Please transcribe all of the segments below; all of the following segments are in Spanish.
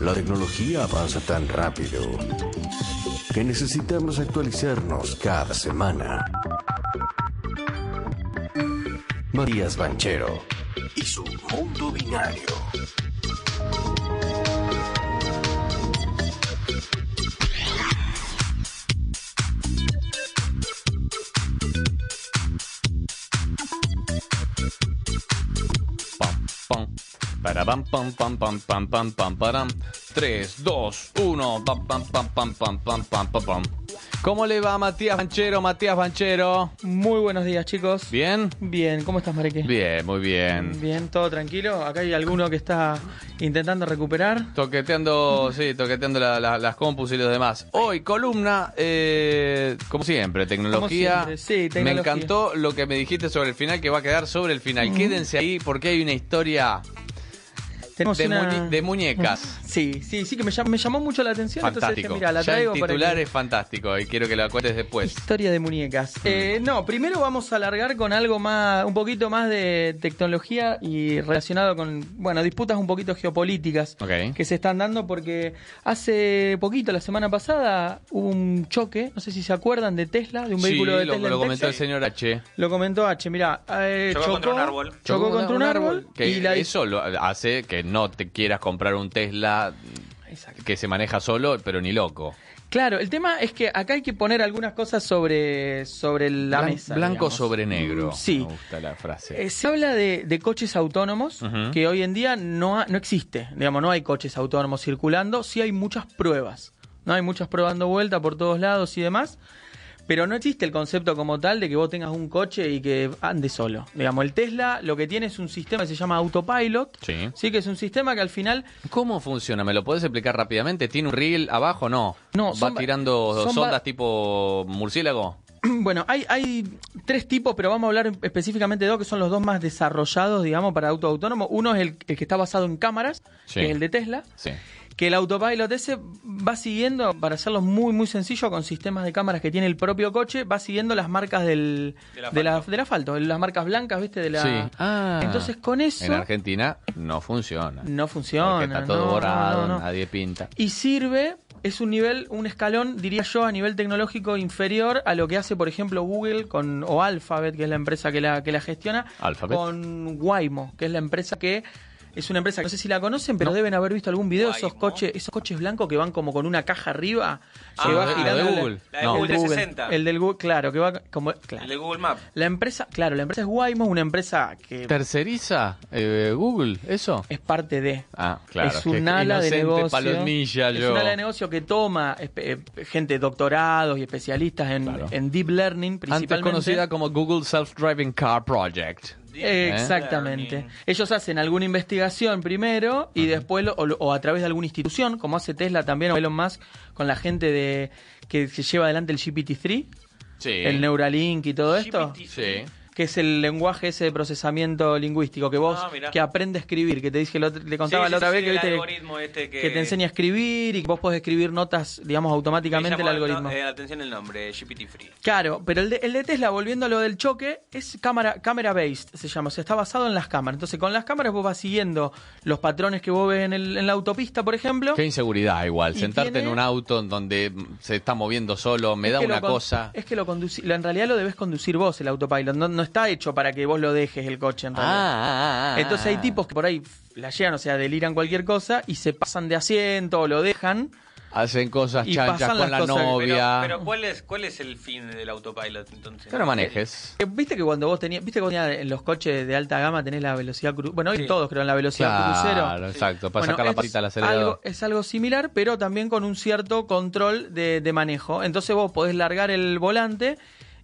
La tecnología avanza tan rápido que necesitamos actualizarnos cada semana. Matías Banchero y su mundo binario. Pam, pam, pam, pam, pam, pam, pam, param. 3, 2, 1. Pam, pam, pam, pam, pam, pam, pam, pam, pam. ¿Cómo le va Matías Banchero? Matías Banchero. Muy buenos días, chicos. ¿Bien? Bien, ¿cómo estás, Marique? Bien, muy bien. Bien, todo tranquilo. Acá hay alguno que está intentando recuperar. Toqueteando, sí, toqueteando la- la- las compus y los demás. Hoy, columna, eh, como siempre, tecnología. Como siempre, sí, Me tecnología. encantó lo que me dijiste sobre el final, que va a quedar sobre el final. Quédense ahí porque hay una historia Tenemos de, una- muñe- de muñecas. Sí, sí, sí, que me, llam- me llamó mucho la atención. Entonces Fantástico. mira, la ya traigo el para titular que- es fantástico y quiero que la cuentes después. Historia de muñecas. Eh, no, primero vamos a alargar con algo más, un poquito más de tecnología y relacionado con, bueno, disputas un poquito geopolíticas que se están dando porque hace poquito, la semana pasada, hubo un choque, no sé si se acuerdan, de Tesla, de un Sí, vehículo de lo, Tesla. lo en comentó el señor H. Lo comentó H, mira, eh, Chocó chocó, contra un árbol. Chocó contra un árbol. Que y la eso lo hace que no te quieras comprar un Tesla Exacto. que se maneja solo, pero ni loco. Claro, el tema es que acá hay que poner algunas cosas sobre, sobre la Blan- mesa. Blanco digamos. sobre negro. Mm, Sí. Me gusta la frase. Eh, se habla de, de coches autónomos que hoy en día no, ha- no existe. Digamos, no hay coches autónomos circulando, sí hay muchas pruebas. No hay muchas pruebas dando vuelta por todos lados y demás. Pero no existe el concepto como tal de que vos tengas un coche y que ande solo. Digamos, el Tesla lo que tiene es un sistema que se llama Autopilot. Sí. Sí, que es un sistema que al final ¿Cómo funciona? ¿Me lo puedes explicar rápidamente? ¿Tiene un reel abajo? No. No, ¿Va tirando son sondas tipo murciélago? Bueno, hay, hay tres tipos, pero vamos a hablar específicamente de dos que son los dos más desarrollados, digamos, para auto autónomo. Uno es el, el que está basado en cámaras, Sí. que es el de Tesla. Sí. Que el autopilot ese va siguiendo, para hacerlo muy muy sencillo, con sistemas de cámaras que tiene el propio coche, va siguiendo las marcas del, Del de la- asfalto. del asfalto, las marcas blancas, ¿viste? De la... Sí. Ah. Entonces con eso En Argentina no funciona. no funciona. Porque está todo no, borrado, no, no. nadie pinta. Y sirve, es un nivel, un escalón, diría yo, a nivel tecnológico inferior a lo que hace, por ejemplo, Google con, o Alphabet, que es la empresa que la, que la gestiona, Alphabet. con Waymo, que es la empresa que es una empresa que no sé si la conocen, pero No. deben haber visto algún video de esos coches, esos coches blancos que van como con una caja arriba, Ah, que va de- girando Google. La de No. el Google de Google, 360. el del Google, claro, que va como claro. El de Google Maps. La empresa, claro, la empresa es Waymo, una empresa que ¿Terceriza eh, Google eso? es parte de Ah, claro. es un ala de negocio. palomilla es un ala de negocio que toma eh, gente doctorados y especialistas en, Claro. en deep learning Antes principalmente. conocida como Google Self-Driving Car Project. Eh, Exactamente. Learning. Ellos hacen alguna investigación primero y después lo- o, o a través de alguna institución, como hace Tesla también o Elon Musk con la gente de que, que lleva adelante el GPT-3, Sí. el Neuralink y todo esto. Sí. Que es el lenguaje ese de procesamiento lingüístico, que vos, Ah, que aprende a escribir, que te dije, lo- le contaba Sí, la sí, otra sí, vez que, el viste, algoritmo este que- que te enseña a escribir y que vos podés escribir notas, digamos, automáticamente el algoritmo. eh, atención el nombre, GPT Free. Claro, pero el de, el de Tesla, volviendo a lo del choque, es cámara, cámara based, se llama, o sea, está basado en las cámaras. Entonces, con las cámaras vos vas siguiendo los patrones que vos ves en, el- en la autopista, por ejemplo. Qué inseguridad igual, sentarte tiene- en un auto en donde se está moviendo solo, me Es da una con- cosa. Es que lo conduci- lo- en realidad lo debes conducir vos, el autopilot. No, no está hecho para que vos lo dejes el coche, en realidad. Ah, ah, ah, Entonces hay tipos que por ahí la llegan, o sea, deliran cualquier cosa y se pasan de asiento o lo dejan. Hacen cosas Y chanchas pasan con la cosas novia. Pero, pero ¿cuál, es, ¿cuál es el fin del autopilot entonces? Que no manejes. Eh, Viste que cuando vos tenías, viste que vos tenías en los coches de alta gama tenés la velocidad crucero. Bueno, hoy Sí. todos creo en la velocidad Claro, crucero. exacto, para Bueno, sacar la es patita al acelerador. Algo, es algo similar, pero también con un cierto control de, de manejo. Entonces vos podés largar el volante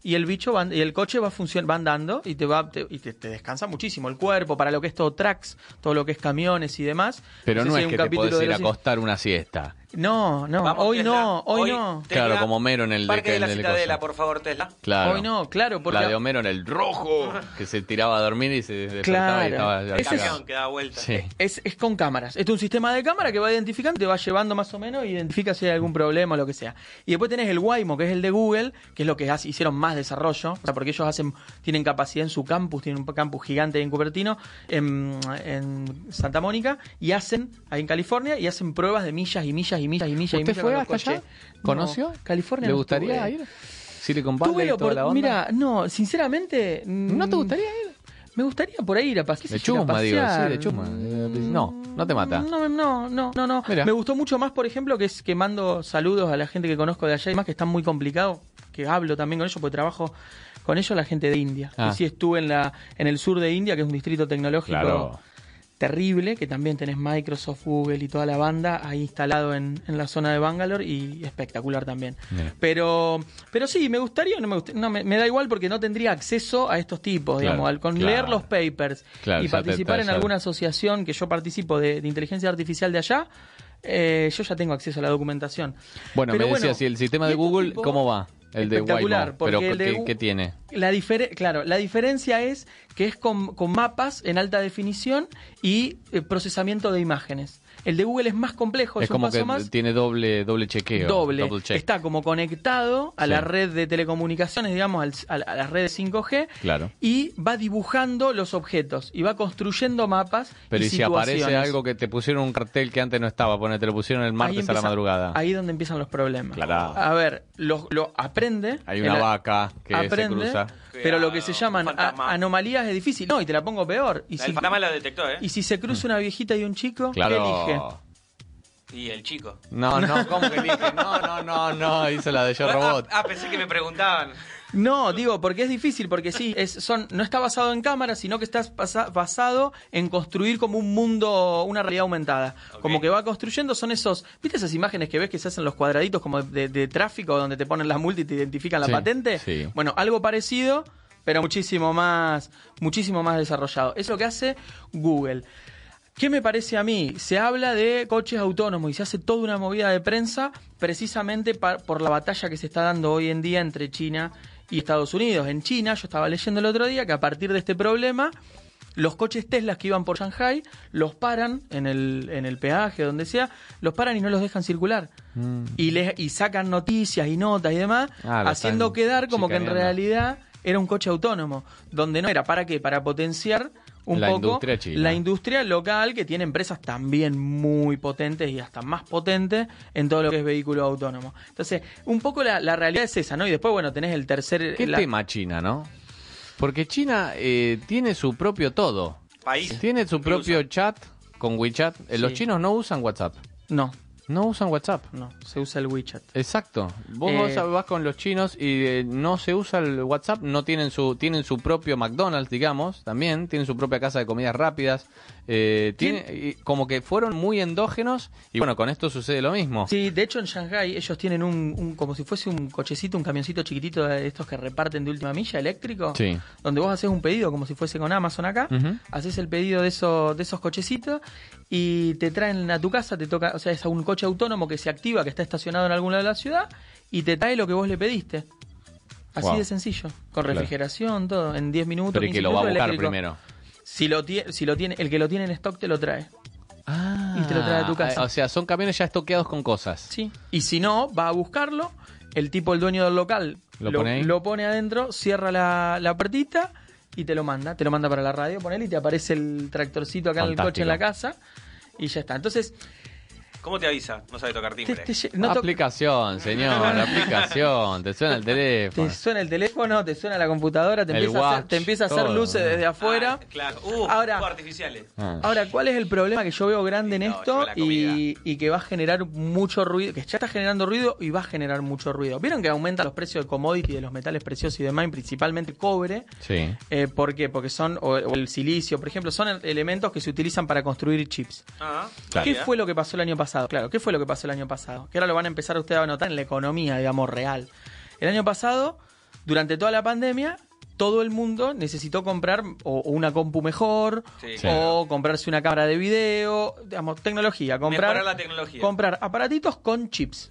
y el bicho va, y el coche va va andando y te va te- y te, te descansa muchísimo el cuerpo para lo que es todo tracks, todo lo que es camiones y demás. Pero no sé si es que te podés ir a acostar una siesta. No, no, Vamos, hoy Tesla. no, hoy, no. Tesla, Claro, como Homero en el de- Parque de en la el de Citadela, por favor, Tesla. Claro. Hoy no, claro, porque La de Homero en el rojo, que se tiraba a dormir y se despertaba y Claro. estaba ya El Ese es- cagado. camión que da vuelta. Sí. es, es con cámaras. Este es un sistema de cámara que va identificando, te va llevando más o menos, identifica si hay algún problema o lo que sea. Y después tenés el Waymo, que es el de Google, que es lo que hace- hicieron más desarrollo, o sea, porque ellos hacen, tienen capacidad en su campus, tienen un campus gigante en Cupertino, en, en Santa Mónica, y hacen, ahí en California, y hacen pruebas de millas y millas y millas y millas y ¿Usted millas fue con los hasta allá? ¿Conoció? No, California ¿Le no gustaría ir? Silicon Valley y toda la onda. Mira, no, sinceramente. ¿No te mm, gustaría ir? Me gustaría por ahí ir a pas- De ir a chuma, digo, sí, pasear. de chuma. Eh, No, no te mata. No, no, no, no, no. Mira. Me gustó mucho más, por ejemplo, que es que mando saludos a la gente que conozco de allá y más que están muy complicados, que hablo también con ellos porque trabajo con ellos la gente de India. Ah. Que sí estuve en la en el sur de India, que es un distrito tecnológico Claro. Terrible, que también tenés Microsoft, Google y toda la banda ahí instalado en, en la zona de Bangalore y espectacular también. Pero pero sí, me gustaría, no me, gust- no, me, me da igual porque no tendría acceso a estos tipos, Claro, digamos, al, con claro. leer los papers Claro, y te- participar te- en alguna asociación que yo participo de, de inteligencia artificial de allá, eh, yo ya tengo acceso a la documentación. Bueno, Pero me decía, si el sistema de Google, tipos- ¿cómo va? El de Espectacular, Waymo. porque Pero el de ¿qué, tiene? La claro, la diferencia es que es con, con mapas en alta definición y eh, procesamiento de imágenes. El de Google es más complejo, es, Es un como paso que más tiene doble doble chequeo. doble. double check. Está como conectado a la red de telecomunicaciones, digamos, al- a, la- a las redes 5G. Claro. Y va dibujando los objetos y va construyendo mapas. Pero y y si aparece algo que te pusieron un cartel que antes no estaba, ponete, te lo pusieron el martes a la madrugada. Ahí es donde empiezan los problemas. Claro. A ver, lo, lo aprende. Hay una vaca que se cruza. Pero lo que se llaman a- anomalías es difícil. No, y te la pongo peor. Y El si, fantasma lo detectó, ¿eh? y si se cruza una viejita y un chico, ¿qué elige? Claro. Y el chico. No, no, ¿cómo que elige? No, no, no, no, hizo la de Yo Robot. Ah, ah, pensé que me preguntaban. No, digo, porque es difícil, porque sí, es, son, no está basado en cámaras, sino que está basa- basado en construir como un mundo, una realidad aumentada. Como que va construyendo, son esos, ¿viste esas imágenes que ves que se hacen los cuadraditos como de, de tráfico donde te ponen las multas y te identifican la Sí, patente? sí. Bueno, algo parecido, pero muchísimo más, muchísimo más desarrollado. Es lo que hace Google. ¿Qué me parece a mí? Se habla de coches autónomos y se hace toda una movida de prensa precisamente por la batalla que se está dando hoy en día entre China y Estados Unidos. En China, yo estaba leyendo el otro día que a partir de este problema, los coches Tesla que iban por Shanghai los paran en el, en el peaje, donde sea, los paran y no los dejan circular. Y, les, y sacan noticias y notas y demás, Mm. Ah, haciendo quedar como que en realidad era un coche autónomo, donde no era para qué, para potenciar un La poco industria china. la industria local que tiene empresas también muy potentes y hasta más potentes en todo lo que es vehículo autónomo. Entonces, un poco la, la realidad es esa, ¿no? Y después, bueno, tenés el tercer... ¿Qué la- tema China, no? Porque China eh, tiene su propio todo. País. Tiene su propio usa. chat con WeChat. Eh, Los chinos no usan WhatsApp. No, No usan WhatsApp. no, se usa el WeChat. Exacto. Vos Eh, vas, vas con los chinos y eh, no se usa el WhatsApp, no tienen su tienen su propio McDonald's, digamos, también tienen su propia casa de comidas rápidas. Eh, tiene- y como que fueron muy endógenos y bueno, con esto sucede lo mismo. Sí, de hecho en Shanghai ellos tienen un, un- como si fuese un cochecito, un camioncito chiquitito de estos que reparten de última milla eléctrico, Sí. donde vos haces un pedido como si fuese con Amazon acá, haces el pedido de esos de esos cochecitos y te traen a tu casa, te toca, o sea, es un coche autónomo que se activa, que está estacionado en algún lado de la ciudad y te trae lo que vos le pediste. Así Wow. de sencillo, con Claro. refrigeración, todo, en 10 minutos. Pero 15 que lo va a buscar primero. Si lo, tie- si lo tiene, el que lo tiene en stock te lo trae. Ah, Y te lo trae a tu casa. O sea, son camiones ya estoqueados con cosas. Sí. Y si no, va a buscarlo, el tipo, el dueño del local, ¿Lo pone lo pone adentro, cierra la, la puertita y te lo manda. Te lo manda para la radio, ponele y te aparece el tractorcito acá en el coche en la casa y ya está. Entonces, ¿Cómo te avisa? No sabe tocar timbre. te lle- no to- aplicación, señor, aplicación. Te suena el teléfono. te suena el teléfono, te suena la computadora, te, El empieza, a hacer, watch, te empieza a hacer todo. luces desde afuera. Ah, claro. Uh, Ahora- artificiales. Ah. Ahora, ¿cuál es el problema que yo veo grande en No, esto y, y que va a generar mucho ruido, que ya está generando ruido y va a generar mucho ruido? ¿Vieron que aumentan los precios de commodity de los metales preciosos y demás, principalmente cobre? Sí. Eh, ¿Por qué? Porque son, o, o el silicio, por ejemplo, son elementos que se utilizan para construir chips. Ah, Claro. ¿Qué mira. fue lo que pasó el año pasado? Claro, ¿qué fue lo que pasó el año pasado? Que ahora lo van a empezar ustedes a notar en la economía, digamos, real. El año pasado, durante toda la pandemia, todo el mundo necesitó comprar o, o una compu mejor Sí. O comprarse una cámara de video, digamos, tecnología, comprar Mejorar la tecnología. comprar aparatitos con chips,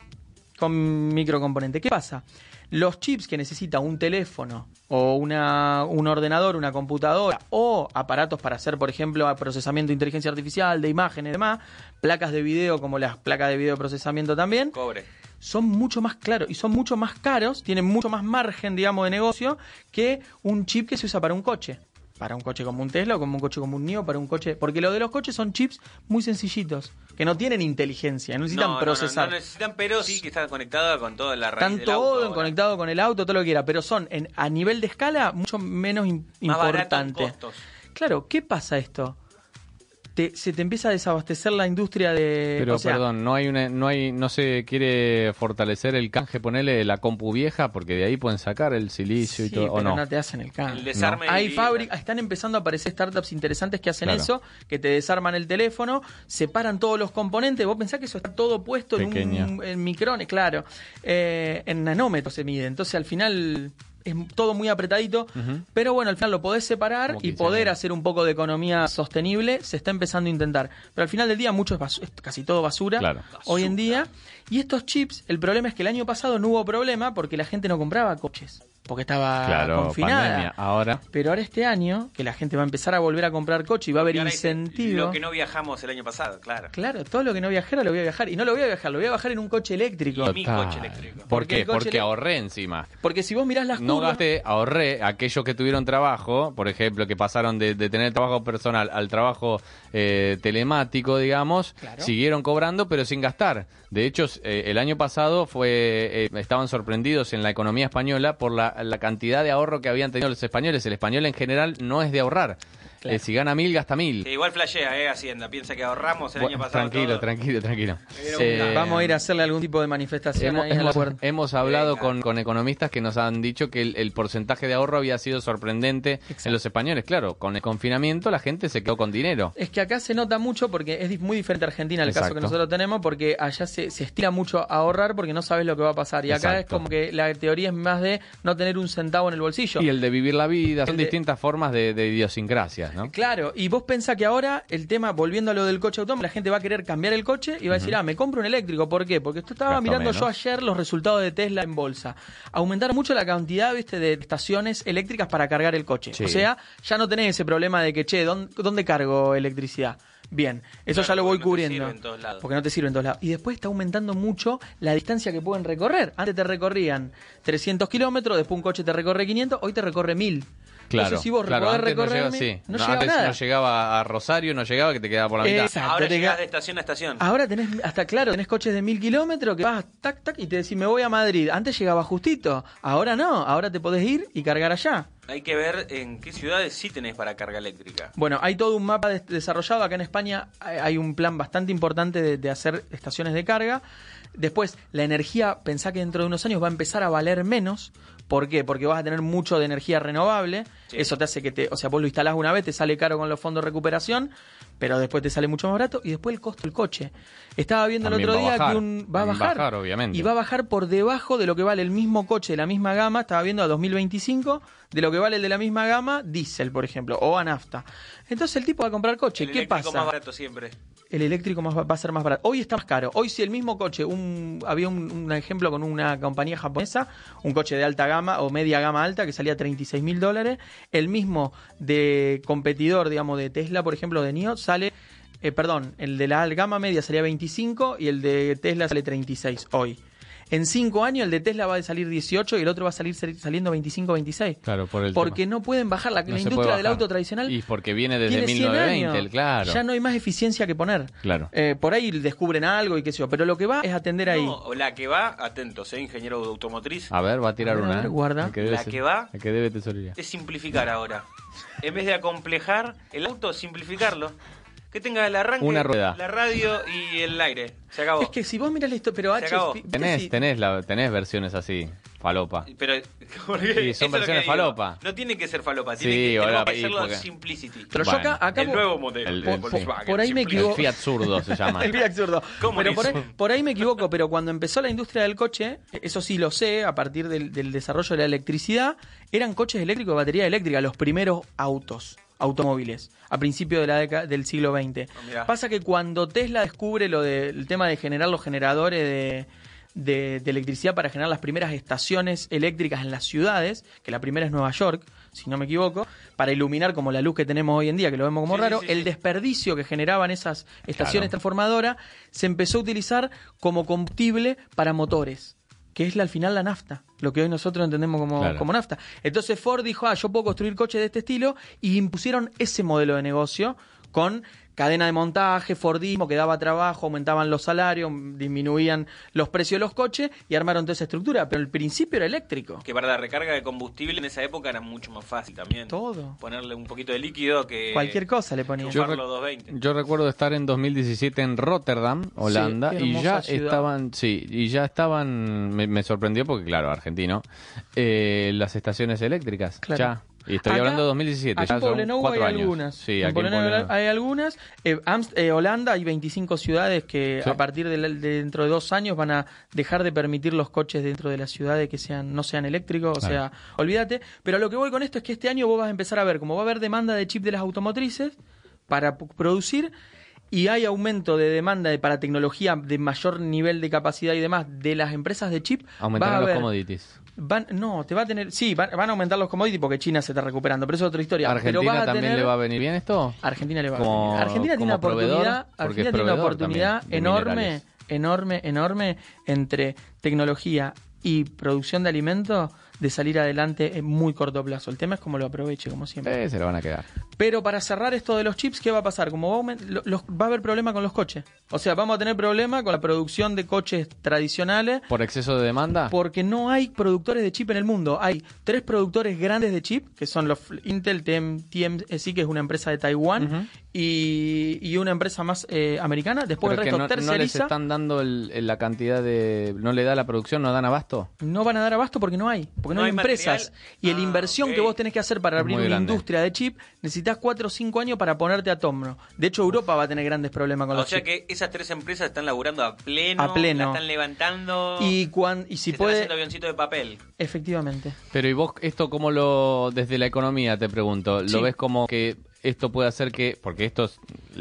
con microcomponentes. ¿Qué pasa? Los chips que necesita un teléfono o una, un ordenador, una computadora o aparatos para hacer, por ejemplo, procesamiento de inteligencia artificial, de imágenes y demás, placas de video como las placas de video de procesamiento también, Cobre. son mucho más claros y son mucho más caros, tienen mucho más margen, digamos, de negocio que un chip que se usa para un coche. Para un coche como un Tesla o como un coche como un NIO, para un coche. Porque lo de los coches son chips muy sencillitos, que no tienen inteligencia, no necesitan No, no, no, procesar. No, necesitan, pero sí que están conectados con toda la raíz Están del todo auto conectado con el auto, todo lo que quiera, pero son en, a nivel de escala mucho menos Más importante. Claro, ¿qué pasa esto? Te- se te empieza a desabastecer la industria de. Pero o sea, perdón, no hay una, no hay, no se quiere fortalecer el canje, ponerle la compu vieja, porque de ahí pueden sacar el silicio y todo, o pero no. no te hacen el cambio. El desarme Hay y- fábricas, están empezando a aparecer startups interesantes que hacen Claro. eso, que te desarman el teléfono, separan todos los componentes. Vos pensás que eso está todo puesto en, un, en micrones, claro. Eh, en nanómetros se mide. Entonces al final es todo muy apretadito. Pero bueno, al final lo podés separar y 15 poder años. hacer un poco de economía sostenible. Se está empezando a intentar. Pero al final del día mucho es, es casi todo basura. Claro. Hoy en día. Y estos chips, el problema es que el año pasado no hubo problema porque la gente no compraba coches. Porque estaba Claro, confinada. pandemia. Ahora, Pero ahora este año, que la gente va a empezar a volver a comprar coche y va a haber incentivo. Lo que no viajamos el año pasado, claro. Claro, todo lo que no viajara lo voy a viajar. Y no lo voy a viajar, lo voy a bajar en un coche eléctrico. Y mi coche eléctrico. ¿Por Porque qué? Porque ahorré encima. Porque si vos mirás las No curvas... gasté, ahorré aquellos que tuvieron trabajo, por ejemplo, que pasaron de, de tener trabajo personal al trabajo eh, telemático, digamos, Claro. siguieron cobrando pero sin gastar. De hecho, eh, el año pasado fue eh, estaban sorprendidos en la economía española por la, la cantidad de ahorro que habían tenido los españoles. El español en general no es de ahorrar. Claro. Eh, si gana mil, gasta mil. Sí, igual flashea, ¿eh? Hacienda. Piensa que ahorramos el año pasado. tranquilo, todo. tranquilo, tranquilo. Eh. Vamos a ir a hacerle algún tipo de manifestación Hemos, ahí en la puerta. hemos hablado Venga. con, con economistas que nos han dicho que el, el porcentaje de ahorro había sido sorprendente Exacto. en los españoles. Claro, con el confinamiento la gente se quedó con dinero. Es que acá se nota mucho porque es muy diferente a Argentina el caso que nosotros tenemos porque allá se, se estila muro a ahorrar porque no sabes lo que va a pasar y acá es como que la teoría es más de no tener un centavo en el bolsillo. Y el de vivir la vida, son de- distintas formas de, de idiosincrasias, ¿no? Claro, y vos pensás que ahora el tema, volviendo a lo del coche autónomo, la gente va a querer cambiar el coche y va a decir, ah, me compro un eléctrico. ¿Por qué? Porque esto estaba mirando yo ayer los resultados de Tesla en bolsa. Aumentaron mucho la cantidad, viste, de estaciones eléctricas para cargar el coche. Sí. O sea, ya no tenés ese problema de que, che, ¿dónde, dónde cargo electricidad? Bien, eso Claro, ya lo voy porque no te cubriendo. sirve en todos lados. Porque no te sirve en todos lados. Y después está aumentando mucho la distancia que pueden recorrer. Antes te recorrían 300 kilómetros, después un coche te recorre 500, hoy te recorre 1000. Claro, Entonces, si vos claro, podés no recorrer llegaba, 1000, sí. no No, llegaba antes nada. no llegaba a Rosario, no llegaba que te quedaba por la mitad. Exacto, Ahora llegás de estación a estación. Ahora tenés, hasta claro, tenés coches de mil kilómetros que vas tac, tac, y te decís, me voy a Madrid. Antes llegaba justito, ahora no, ahora te podés ir y cargar allá. Hay que ver en qué ciudades sí tenés para carga eléctrica. Bueno, hay todo un mapa des- desarrollado. Acá en España hay- hay un plan bastante importante de, de hacer estaciones de carga. Después, la energía, pensá que dentro de unos años va a empezar a valer menos. ¿Por qué? Porque vas a tener mucho de energía renovable. Sí. Eso te hace que te, o sea, vos lo instalás una vez, te sale caro con los fondos de recuperación, pero después te sale mucho más barato. Y después el costo del coche. Estaba viendo También el otro día bajar. que un, va a bajar. bajar, obviamente. Y va a bajar por debajo de lo que vale el mismo coche de la misma gama. Estaba viendo a 2025 de lo que vale el de la misma gama, diésel, por ejemplo, o a nafta. Entonces el tipo va a comprar coche. el ¿Qué pasa? más barato siempre. El eléctrico más, va a ser más barato. Hoy está más caro. Hoy si el mismo coche, un, había un, ejemplo con una compañía japonesa, un coche de alta gama o media gama alta que salía 36 mil dólares, el mismo de competidor, digamos, de Tesla, por ejemplo, de NIO, sale, eh, perdón, el de la gama media salía 25 y el de Tesla sale 36 hoy. En cinco años el de Tesla va a salir 18 y el otro va a salir sali- saliendo 25 26. Claro, por el Porque tema. no pueden bajar la, No la se industria del auto tradicional. Y porque viene desde tiene 100 1920, años. claro. Ya no hay más eficiencia que poner. Claro. Eh, por ahí descubren algo y qué sé yo, pero lo que va es atender ahí. No, la que va, atentos, ¿eh? ingeniero automotriz, A ver, va a tirar A ver, a una. ver, ¿eh? guarda. Debe La ser- que va- que debe tesorería. es simplificar ahora. En vez de acomplejar el auto, simplificarlo. Que tenga el arranque, Una rueda. la radio y el aire. Se acabó. Es que si vos miras la historia, pero H, acabó. fi- viste Tenés, si- tenés, la, tenés versiones así, falopa. Pero, Sí, son eso es lo que versiones digo. falopa. No tiene que ser falopa, Sí, tiene que, tenemos ahora, que y hacerlo porque- simplicity. Pero yo Bueno, acá, acá el vos- nuevo modelo el- de el- Volkswagen. por ahí me. El equivoco. Fiat zurdo se llama. El Fiat zurdo. ¿Cómo Pero por ahí, hizo? por ahí me equivoco, pero cuando empezó la industria del coche, eso sí lo sé, a partir del, del desarrollo de la electricidad, eran coches eléctricos de batería eléctrica, los primeros autos, automóviles, a principios de la década del siglo XX. Ah. Pasa que cuando Tesla descubre lo del tema de generar los generadores de, de- de electricidad para generar las primeras estaciones eléctricas en las ciudades, que la primera es Nueva York, si no me equivoco, para iluminar como la luz que tenemos hoy en día, que lo vemos como Sí, raro, sí, el desperdicio que generaban esas estaciones Claro. transformadoras se empezó a utilizar como combustible para motores que es la- al final la nafta, lo que hoy nosotros entendemos como, Claro. como nafta. Entonces Ford dijo, ah, yo puedo construir coches de este estilo, y impusieron ese modelo de negocio con cadena de montaje, Fordismo, que daba trabajo, aumentaban los salarios, disminuían los precios de los coches y armaron toda esa estructura. Pero el principio era eléctrico. Que para la recarga de combustible en esa época era mucho más fácil también. Todo. Ponerle un poquito de líquido que... Cualquier cosa le ponían. Yo- Yo, Chuparlo 220. yo recuerdo estar en 2017 en Rotterdam, Holanda, y ya ciudad. estaban, sí, y ya estaban, me, me sorprendió porque claro, argentino, eh, las estaciones eléctricas, Claro. ya. Y estoy Acá- hablando de 2017, Aquí ya en Poblenou hay años. algunas. Sí, en Poblenou hay algunas. Eh, eh, Holanda hay 25 ciudades que Sí. a partir de, la- de dentro de dos años van a dejar de permitir los coches dentro de las ciudades que sean no sean eléctricos. O Claro. sea, olvídate. Pero lo que voy con esto es que este año vos vas a empezar a ver como va a haber demanda de chip de las automotrices para producir y hay aumento de demanda de, para tecnología de mayor nivel de capacidad y demás de las empresas de chip. Aumentarán los commodities. Van, no, te va a tener. Sí, van, van a aumentar los commodities porque China se está recuperando, pero eso es otra historia. pero ¿Argentina vas a también tener- le va a venir bien esto? Argentina le va a venir. Argentina tiene una oportunidad, Argentina tiene una oportunidad enorme, enorme, enorme entre tecnología y producción de alimentos de salir adelante en muy corto plazo. El tema es cómo lo aproveche, como siempre. Eh, se lo van a quedar. Pero para cerrar esto de los chips, ¿qué va a pasar? Como va a, los- va a haber problema con los coches. O sea, vamos a tener problema con la producción de coches tradicionales ¿Por exceso de demanda? porque no hay productores de chip en el mundo. Hay tres productores grandes de chip, que son los Intel, TM, TMSI, que es una empresa de Taiwán, y, y una empresa más eh, americana. Después Pero el resto no, no les terceriza. están dando el- el- la cantidad de... ¿No le da la producción? ¿No dan abasto? No van a dar abasto porque no hay, porque no, No hay, hay empresas. material. Y la Ah, inversión que vos tenés que hacer para abrir muy una grande. industria de chip, necesitas cuatro o cinco años para ponerte a tono. De hecho, Europa va a tener grandes problemas con O los sea chips. que esas tres empresas están laburando a pleno, A pleno. la están levantando, Y, cuan- y si están puede, haciendo avioncito de papel. efectivamente. Pero ¿y vos esto cómo lo... desde la economía te pregunto, ¿lo Sí. ves como que esto puede hacer que... porque esto es...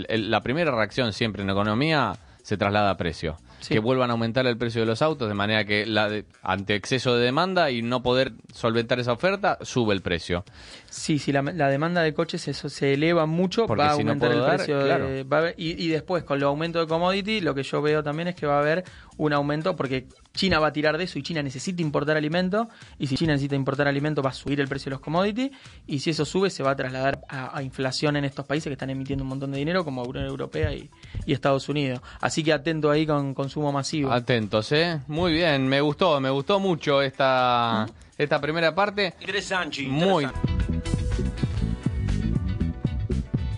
la primera reacción siempre en economía se traslada a precio. Sí. Que vuelvan a aumentar el precio de los autos de manera que la de- ante exceso de demanda y no poder solventar esa oferta, sube el precio. Sí, si la, la demanda de coches eso se eleva mucho, Porque va a si aumentar el dar, precio. de- va a haber- y, y después, con los aumentos de commodity, lo que yo veo también es que va a haber un aumento, porque China va a tirar de eso y China necesita importar alimentos, y si China necesita importar alimentos va a subir el precio de los commodities, y si eso sube se va a trasladar a, a inflación en estos países que están emitiendo un montón de dinero, como Unión Europea y, y Estados Unidos. Así que atento ahí con consumo masivo. Atentos, ¿eh? Muy bien, me gustó, me gustó mucho esta, esta primera parte. Interesante. Muy. interesante.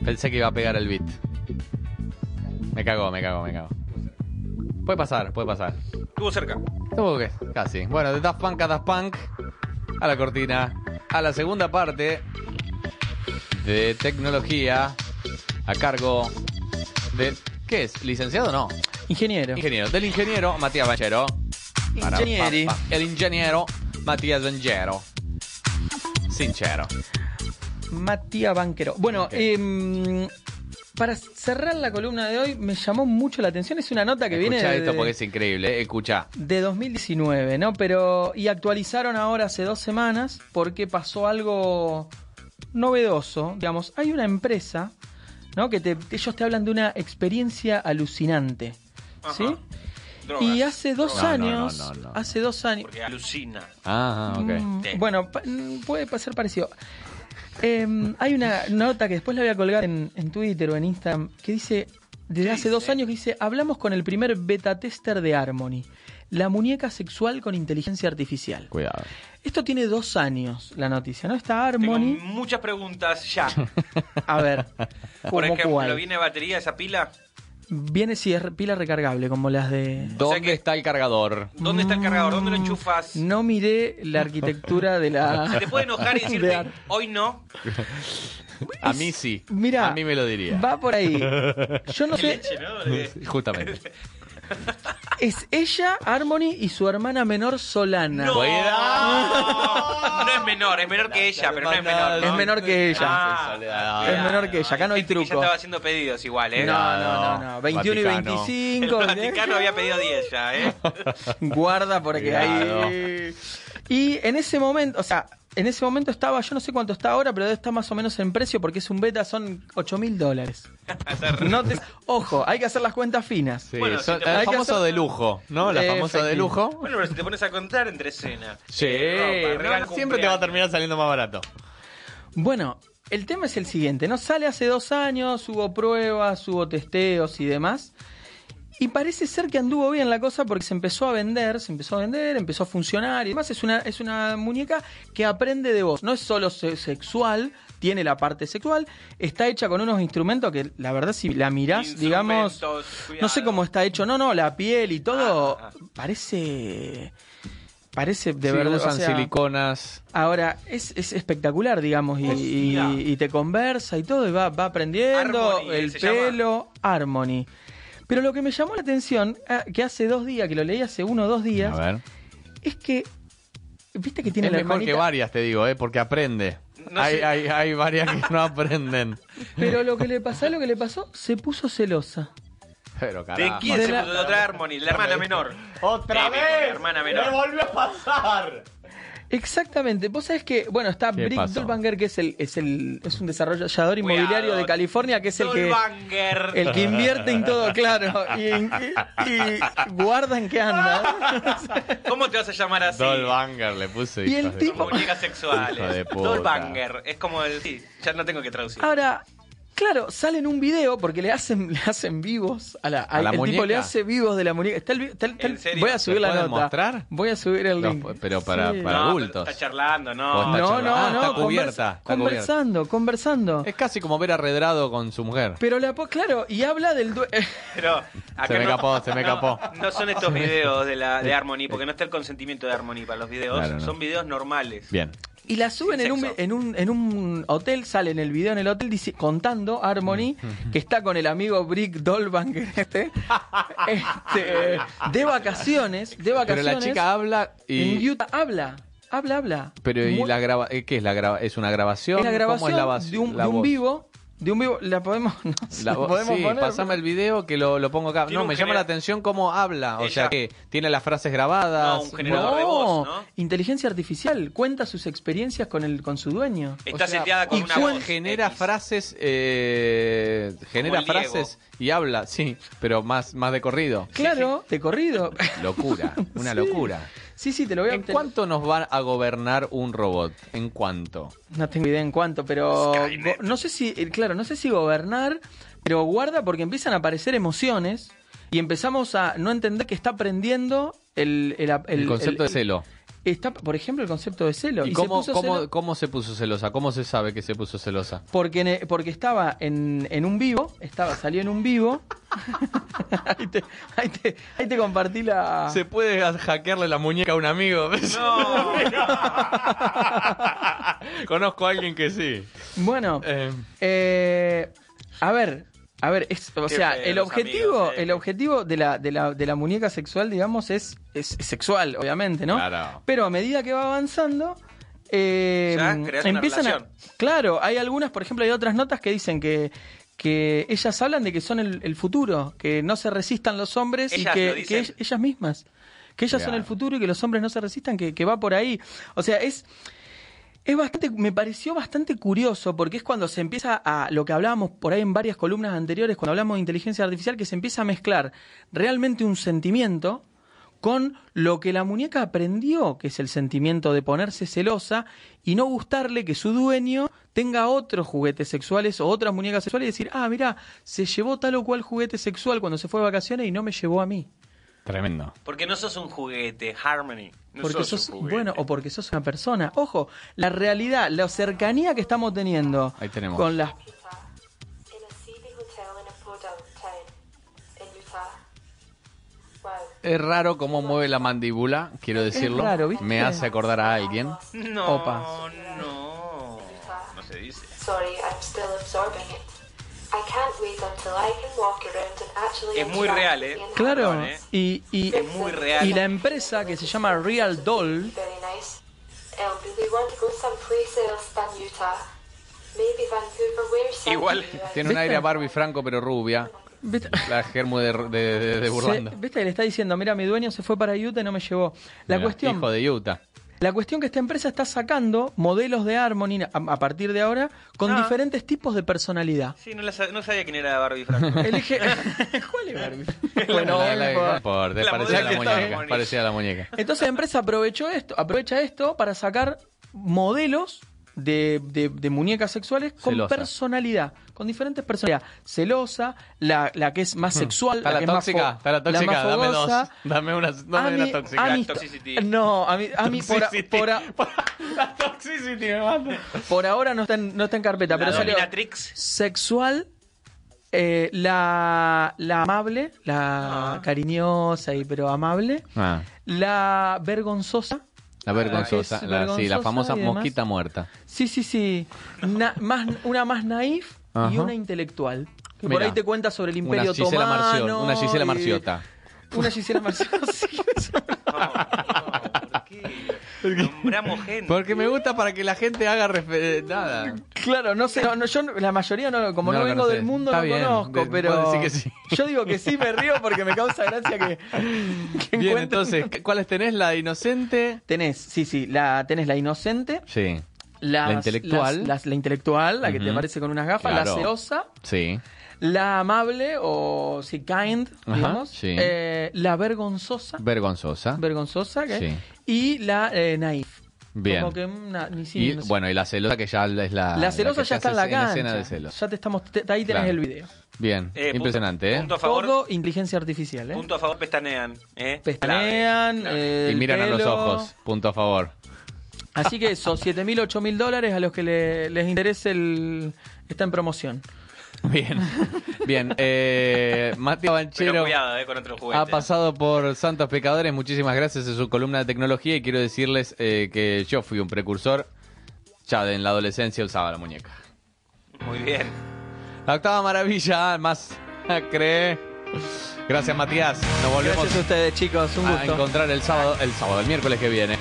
Pensé que iba a pegar el beat. Me cagó, me cagó, me cagó. Puede pasar, puede pasar. Estuvo cerca. Estuvo que casi. Bueno, de Daft Punk a Daft Punk, a la cortina, a la segunda parte de tecnología, a cargo de... ¿Qué es? ¿Licenciado o no? Ingeniero. Ingeniero. Del ingeniero Matías Banchero. Para- Ingenieri. pa- pa- El ingeniero Matías Banchero. Sincero. Matías Banquero. Bueno, em, para cerrar la columna de hoy, me llamó mucho la atención. Es una nota que viene Escucha de, esto porque es increíble. eh. Escucha. de 2019, ¿no? Pero. Y actualizaron ahora hace dos semanas porque pasó algo novedoso. Digamos, hay una empresa, ¿no? Que te- ellos te hablan de una experiencia alucinante. ¿Sí? Drogas. Y hace dos No, años. no, no, no. Hace dos años. Porque alucina. Ah, ok. Mm. Bueno, pa- mm, puede ser parecido. Eh, hay una nota que después la voy a colgar en, en Twitter o en Instagram que dice, desde ¿Qué hace dos años, que dice, hablamos con el primer beta tester de Harmony, la muñeca sexual con inteligencia artificial. Cuidado. Esto tiene dos años, la noticia, ¿no? Está Tengo Harmony. muchas preguntas ya. A ver, Por ¿cómo ejemplo, cuál? ¿viene batería esa pila? Viene, sí, es pila recargable, como las de... ¿Dónde sea que- está el cargador? ¿Dónde está el cargador? ¿Dónde lo enchufas? No miré la arquitectura de la... Se te puede enojar y de decirte, ar- hoy no. A mí sí. Mira, A mí me lo diría. Va por ahí. Yo no sé, Leche, ¿no? Porque- Justamente. Es ella, Harmony, y su hermana menor Solana. No. ¡Cuidado! No es menor, es menor que ella, pero no es menor. ¿no? Es menor que ella. Ah, Soledad. Es menor que ella, acá no hay truco. estaba haciendo pedidos igual, ¿eh? No, no, no, no. 21 y Vaticano. 25. El Vaticano había pedido 10 ya, ¿eh? Guarda porque Cuidado. Y en ese momento, o sea, en ese momento estaba, yo no sé cuánto está ahora, pero debe estar más o menos en precio porque es un beta, son 8 mil dólares. No te- Ojo, hay que hacer las cuentas finas. Sí, Bueno, son- si te- el hay que famoso hacer- de lujo, ¿no? La famosa de lujo. Bueno, pero si te pones a contar entre escena. Sí, eh, ropa, no, regalo siempre te va a terminar saliendo más barato. Bueno, el tema es el siguiente, ¿no? Sale hace dos años, hubo pruebas, hubo testeos y demás. Y parece ser que anduvo bien la cosa porque se empezó a vender, se empezó a vender, empezó a funcionar y demás. Es una, es una muñeca que aprende de voz. No es solo se- sexual, tiene la parte sexual. Está hecha con unos instrumentos que, la verdad, si la mirás, digamos. No sé cómo está hecho. No, no, la piel y todo. Ah, ah. Parece. Parece de Sí, verdad. usan o sea, siliconas. Ahora, es, es espectacular, digamos, y, Hostia. y- y te conversa y todo, y va, va aprendiendo Harmony, el se llama. pelo, Harmony. Pero lo que me llamó la atención, ah, que hace dos días, que lo leí hace uno o dos días, A ver. es que, viste que tiene Es la mejor que varias, te digo, ¿eh? Porque aprende. No hay, sé. hay, hay varias que no aprenden. pero lo que le pasó, lo que le pasó, se puso celosa. Pero ¿De carajo. quién De se la- puso? De otra Harmony, la hermana menor. ¡Otra Típico, vez! la hermana menor. ¡Me volvió a pasar! Exactamente, vos sabés que, bueno, está ¿Qué Brick pasó? Dolbanger, que es el, es el, es un desarrollador Cuidado. inmobiliario de California, que es el que. El que invierte en todo, claro. Y, y- y guarda en qué anda. ¿Cómo te vas a llamar así? Dolbanger le puse. Y el tipo- sexuales. Dolbanger. Es como el. Sí, ya no tengo que traducir. Ahora, claro, sale en un video porque le hacen, le hacen vivos a la, ¿A la el tipo le hace vivos de la muñeca. Está el está el- está el- ¿En serio? Voy a subir ¿Se la nota. mostrar? Voy a subir el link. pero para- Sí. para- no, adultos. pero Está charlando, no. está No, charlando. no, Ah, no, está conversa- cubierta, está conversando, conversando. Es casi como ver a Redrado con su mujer. Pero la po- claro, y habla del due- Pero acá Se me no, capó, se me no, capó. No son estos videos de, la, de Harmony, porque no está el consentimiento de Harmony para los videos. Claro, no. Son videos normales. Bien. Y la suben en un, en, un, en un hotel, sale en el video en el hotel dice, contando Harmony que está con el amigo Brick Dolbanger este, este, de vacaciones, de Pero vacaciones. la chica habla en y. Utah habla, habla, habla. Pero ¿y Muy- la graba... eh, ¿Qué es la graba... ¿Es una grabación? es la grabación ¿Cómo es la de un, la de un vivo, de un vivo, la podemos, no sé, La podemos sí, poner. pasame el video que lo, lo pongo acá. No, me llama la atención cómo habla. O Ella- sea que tiene las frases grabadas. No, un generador de voz, ¿no? inteligencia artificial, cuenta sus experiencias con el con su dueño. Está O sea, seteada con y una voz. genera X. frases, eh, genera frases y habla, sí, pero más, más de corrido. Claro, de corrido. Locura, una Sí. locura. Sí, sí, te lo voy a ¿En cuánto nos va a gobernar un robot? ¿En cuánto? No tengo idea en cuánto, pero Skynet. no sé si, eh, claro, no sé si gobernar, pero guarda porque empiezan a aparecer emociones y empezamos a no entender que está aprendiendo el, el, El, concepto el- de celo. Está, por ejemplo, el concepto de celo. ¿Y se cómo, puso cómo, celo cómo se puso celosa? ¿Cómo se sabe que se puso celosa? porque, ne- porque estaba en, en un vivo, estaba, salió en un vivo. Ahí, te, ahí, te, ahí te compartí la. ¿Se puede hackearle la muñeca a un amigo? No, Conozco a alguien que sí. Bueno, Eh, Eh, a ver, a ver, es- o Qué sea, feo el objetivo, amigos, eh. el objetivo de la, de la, de la muñeca sexual, digamos, es, es, es sexual, obviamente, ¿no? Claro. Pero a medida que va avanzando, eh, Ya creas una empiezan a, claro, hay algunas, por ejemplo, hay otras notas que dicen que que ellas hablan de que son el, el futuro, que no se resistan los hombres Ellas y que, ellas mismas, que ellas son el futuro y que los hombres no se resistan, que, que va por ahí. O sea, es es bastante, me pareció bastante curioso porque es cuando se empieza a, lo que hablábamos por ahí en varias columnas anteriores, cuando hablamos de inteligencia artificial, que se empieza a mezclar realmente un sentimiento con lo que la muñeca aprendió, que es el sentimiento de ponerse celosa y no gustarle que su dueño tenga otros juguetes sexuales o otras muñecas sexuales y decir, ah, mira, se llevó tal o cual juguete sexual cuando se fue de vacaciones y no me llevó a mí. tremendo. porque no sos un juguete, Harmony. No porque sos, sos, un juguete. bueno, o porque sos una persona. Ojo, la realidad, la cercanía que estamos teniendo Ahí tenemos. con las Es raro cómo mueve la mandíbula, quiero decirlo. raro, ¿viste? Me hace acordar a alguien. No, Opa. no. No se dice. Sorry, I'm still absorbing it. I can't wait until I can walk around and actually Es muy real, ¿eh? Claro, Perdón, ¿eh? y, y, Es muy real. y la empresa que se llama Real Doll, Igual. Tiene un aire a Barbie Franco, pero rubia. ¿Viste? La germo de, de, de- de Se- Burlando. ¿Viste? Le está diciendo, mira, mi dueño se fue para Utah y no me llevó. La Mira, cuestión, Hijo de Utah. la cuestión que esta empresa está sacando modelos de Harmony a, a partir de ahora con Ah. diferentes tipos de personalidad. Sí, no, la sa- no sabía quién era Barbie Franco. Elige. ¿Cuál es Barbie? bueno, La- importa, La muñeca. Parecía la muñeca. Entonces la empresa aprovechó esto, aprovecha esto para sacar modelos de, de- de muñecas sexuales con Celosa. personalidad, con diferentes personalidades. Celosa, la, la que es más sexual, Hmm. Está la que es más tóxica, fo- está la tóxica, más dame dos. Dame una, dame A una mí- tóxica. mí-. No, a mí, a mí por, a- La toxicity me por ahora no está en, no está en carpeta, La pero salió sexual, eh, la, la amable, la Ah. cariñosa y pero amable, Ah, la vergonzosa. La vergonzosa. La, sí, la vergonzosa famosa y mosquita muerta. Sí, sí, sí. Na- más, una más naif y una intelectual. Que por Mirá. ahí te cuenta sobre el Una imperio Gisela otomano. Marción, una Gisela y- Marciota. Una Gisela Marciota. sí. No, no, ¿por qué? Nombramos gente. Porque me gusta para que la gente haga refer- nada. claro, no sé, no, no, yo la mayoría no, como no, No lo vengo conocés. del mundo Está no bien, conozco, de- pero puedo decir que sí. yo digo que sí me río porque me causa gracia que, que Bien, encuentren- entonces, ¿cuáles tenés? La inocente. tenés, sí, sí, la tenés la inocente, Sí, las- La intelectual. las- las- la intelectual, la que te Ujú. aparece con unas gafas, Claro. la celosa, sí. la amable o sí, kind, Ajá, digamos, sí. eh, la vergonzosa, Vergonzosa. vergonzosa, ¿qué? Sí. Y la eh, naif. Bien. Como que una, ni sí, Y no sé. bueno, y la celosa que ya es la. la celosa que ya está en la hace cancha. escena de celos. Ya te estamos, te- ahí tenés Claro. el video. Bien, Eh, punto- impresionante, ¿eh? Punto a favor. Todo inteligencia artificial, ¿eh? Punto a favor, pestanean. ¿eh? Pestanean, eh, Y el miran a los pelo. ojos, punto a favor. Así que eso, 7 mil, 8 mil dólares a los que le- les interese el... Está en promoción. Bien, bien. Eh, Matías Banchero cuidado eh, con ha pasado por Santos Pecadores. Muchísimas gracias en su columna de tecnología y quiero decirles eh, que yo fui un precursor. Ya en la adolescencia usaba la muñeca. Muy bien. La octava maravilla, más cree. Gracias Matías. Nos volvemos Gracias a ustedes, chicos. Un a gusto. encontrar el sábado, el sábado, el miércoles que viene.